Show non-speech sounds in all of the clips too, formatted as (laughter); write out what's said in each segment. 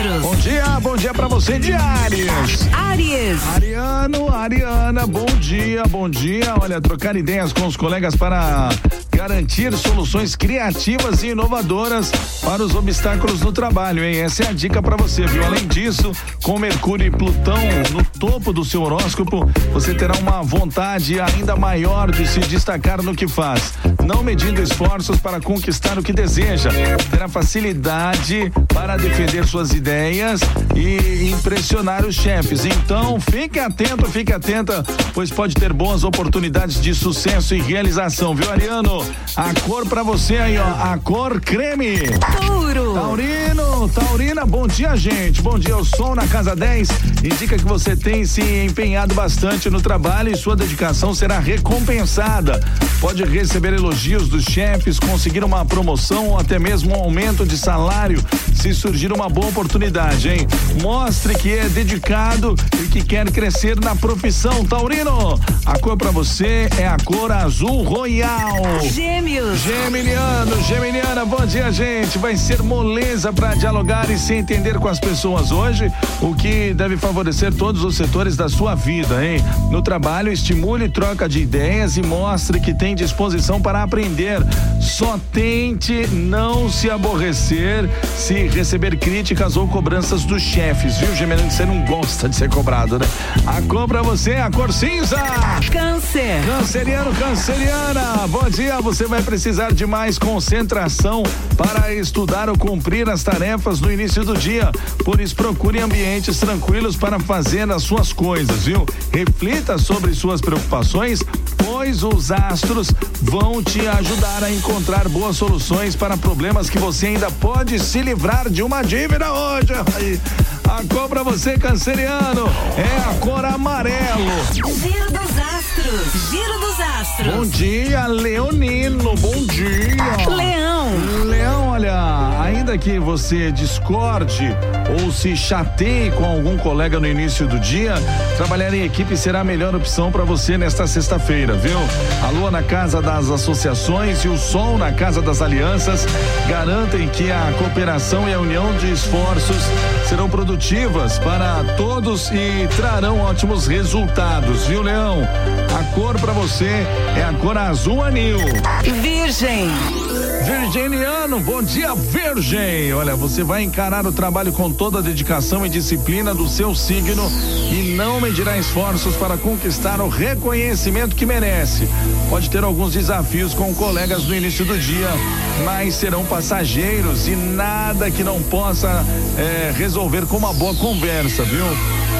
astros. Bom dia, bom dia pra você de Ares. Aries. Ariano, Ariana, bom dia, bom dia. Olha, trocar ideias com os colegas para garantir soluções criativas e inovadoras para os obstáculos no trabalho, hein? Essa é a dica para você, viu? Além disso, com Mercúrio e Plutão no topo do seu horóscopo, você terá uma vontade ainda maior de se destacar no que faz, não medindo esforços para conquistar o que deseja. Terá facilidade para defender suas ideias e impressionar os chefes. Então, fique atento, fique atenta, pois pode ter boas oportunidades de sucesso e realização, viu, Ariano? A cor pra você aí, ó. A cor creme. Touro. Taurino, Taurina, bom dia, gente. Bom dia, o som na casa 10 indica que você tem se empenhado bastante no trabalho e sua dedicação será recompensada. Pode receber elogios dos chefes, conseguir uma promoção ou até mesmo um aumento de salário se surgir uma boa oportunidade, hein? Mostre que é dedicado e que quer crescer na profissão, Taurino. A cor pra você é a cor azul royal. Gêmeos. Geminiano, Geminiana, bom dia, gente. Vai ser moleza para dialogar e se entender com as pessoas hoje, o que deve favorecer todos os setores da sua vida, hein? No trabalho, estimule troca de ideias e mostre que tem disposição para aprender. Só tente não se aborrecer se receber críticas ou cobranças dos chefes, viu, Geminiano? Você não gosta de ser cobrado, né? A cor pra você é a cor cinza. Câncer. Canceriano, canceriana, bom dia. Você vai precisar de mais concentração para estudar ou cumprir as tarefas no início do dia. Por isso, procure ambientes tranquilos para fazer as suas coisas, viu? Reflita sobre suas preocupações, pois os astros vão te ajudar a encontrar boas soluções para problemas que você ainda pode se livrar de uma dívida hoje. Aí, A cor pra você, canceriano, é a cor amarelo. Giro dos astros. Giro dos astros. Bom dia, Leonino. Bom dia. Leão. Leão, olha, ainda que você discorde ou se chateie com algum colega no início do dia, trabalhar em equipe será a melhor opção para você nesta sexta-feira, viu? A lua na casa das associações e o sol na casa das alianças garantem que a cooperação e a união de esforços serão produtivas para todos e trarão ótimos resultados, viu, Leão? A cor para você é a cor azul anil. Virgem. Virginiano, bom dia, Virgem. Olha, você vai encarar o trabalho com toda a dedicação e disciplina do seu signo e não medirá esforços para conquistar o reconhecimento que merece. Pode ter alguns desafios com colegas no início do dia, mas serão passageiros e nada que não possa eh, resolver com uma boa conversa, viu?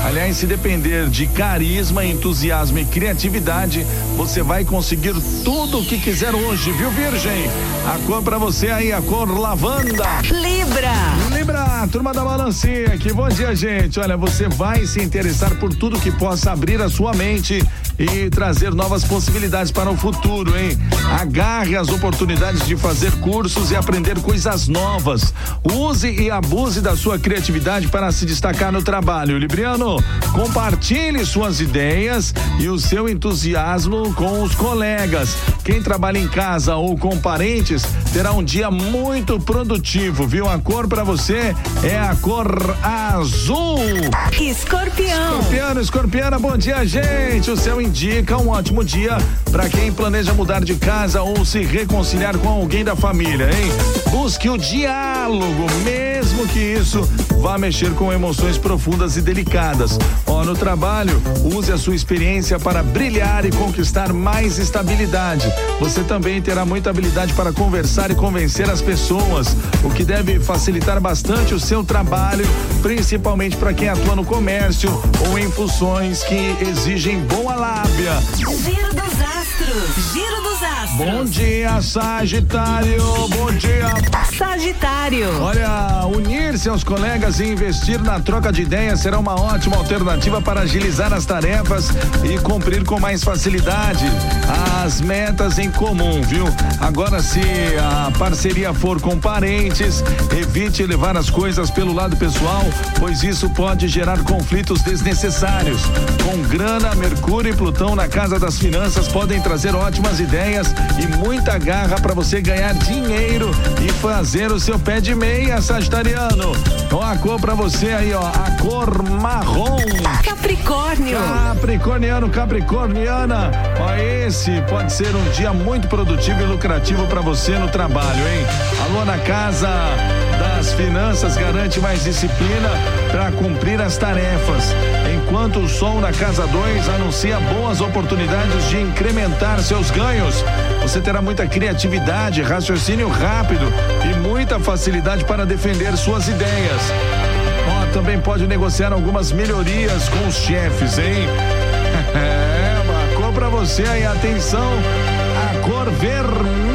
Aliás, se depender de carisma, entusiasmo e criatividade, você vai conseguir tudo o que quiser hoje, viu, Virgem? A cor pra você aí, a cor lavanda. Libra. Libra, turma da balancinha aqui. Bom dia, gente. Olha, você vai se interessar por tudo que possa abrir a sua mente e trazer novas possibilidades para o futuro, hein? Agarre as oportunidades de fazer cursos e aprender coisas novas. Use e abuse da sua criatividade para se destacar no trabalho. Libriano, compartilhe suas ideias e o seu entusiasmo com os colegas. Quem trabalha em casa ou com parentes terá um dia muito produtivo, viu? A cor para você é a cor azul. Escorpião. Escorpiano, escorpiana, bom dia, gente. O céu indica um ótimo dia para quem planeja mudar de casa ou se reconciliar com alguém da família, hein? Busque o diálogo, mesmo que isso vá mexer com emoções profundas e delicadas. Ó, no trabalho, use a sua experiência para brilhar e conquistar mais estabilidade. Você também terá muita habilidade para conversar e convencer as pessoas, o que deve facilitar bastante o seu trabalho, principalmente para quem atua no comércio ou em funções que exigem boa lábia. Giro dos astros. Giro dos astros. Bom dia, Sagitário. Bom dia. Sagitário. Olha, unir-se aos colegas e investir na troca de ideias será uma ótima alternativa para agilizar as tarefas e cumprir com mais facilidade as metas em comum, viu? Agora, se a parceria for com parentes, evite levar as coisas pelo lado pessoal, pois isso pode gerar conflitos desnecessários. Com grana, Mercúrio e Plutão na casa das finanças podem trazer ótimas ideias e muita garra para você ganhar dinheiro e fazer o seu pé de meia, Sagitariano. Então a cor pra você aí, ó, a cor marrom. Capricórnio. Capricorniano, Capricorniana. Ó, esse pode ser um dia muito produtivo e lucrativo para você no trabalho, hein? Alô na casa das finanças garante mais disciplina para cumprir as tarefas. Enquanto o Sol na Casa 2 anuncia boas oportunidades de incrementar seus ganhos. Você terá muita criatividade, raciocínio rápido e muita facilidade para defender suas ideias. Ó, também pode negociar algumas melhorias com os chefes, hein? (laughs) É, uma cor pra você aí, atenção, a cor vermelho.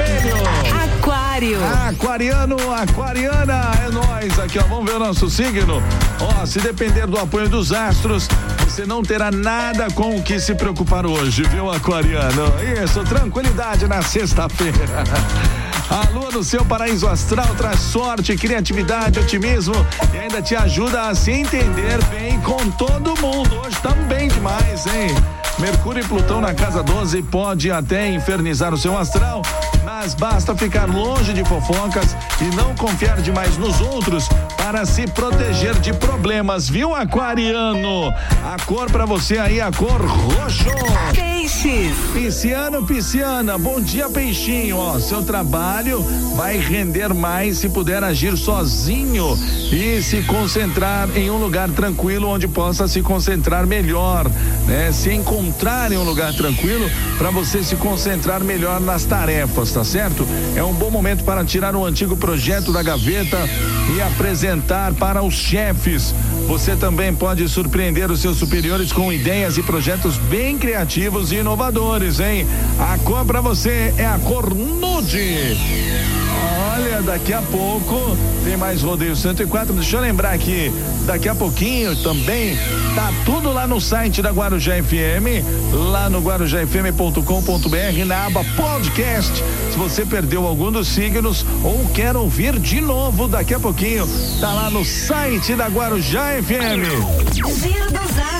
Aquário. Aquariano, aquariana, é nós aqui, ó. Vamos ver o nosso signo. Ó, se depender do apoio dos astros, você não terá nada com o que se preocupar hoje, viu, aquariano? Isso, tranquilidade na sexta-feira. (laughs) A lua no seu paraíso astral traz sorte, criatividade, otimismo e ainda te ajuda a se entender bem com todo mundo. Hoje bem demais, hein? Mercúrio e Plutão na casa 12 pode até infernizar o seu astral, mas basta ficar longe de fofocas e não confiar demais nos outros para se proteger de problemas, viu, aquariano? A cor para você aí, a cor roxo. Peixes. Pisciano, pisciana, bom dia, peixinho. Ó, seu trabalho vai render mais se puder agir sozinho e se concentrar em um lugar tranquilo onde possa se concentrar melhor, né? Se encontrar em um lugar tranquilo para você se concentrar melhor nas tarefas, tá certo? É um bom momento para tirar um antigo projeto da gaveta e apresentar para os chefes. Você também pode surpreender os seus superiores com ideias e projetos bem criativos e inovadores, hein? A cor para você é a cor nude. Olha, daqui a pouco tem mais rodeio 104. Deixa eu lembrar aqui, daqui a pouquinho também tá tudo lá no site da Guarujá FM, lá no guarujafm.com.br, na aba podcast. Se você perdeu algum dos signos ou quer ouvir de novo daqui a pouquinho, tá lá no site da Guarujá FM. Giro dos.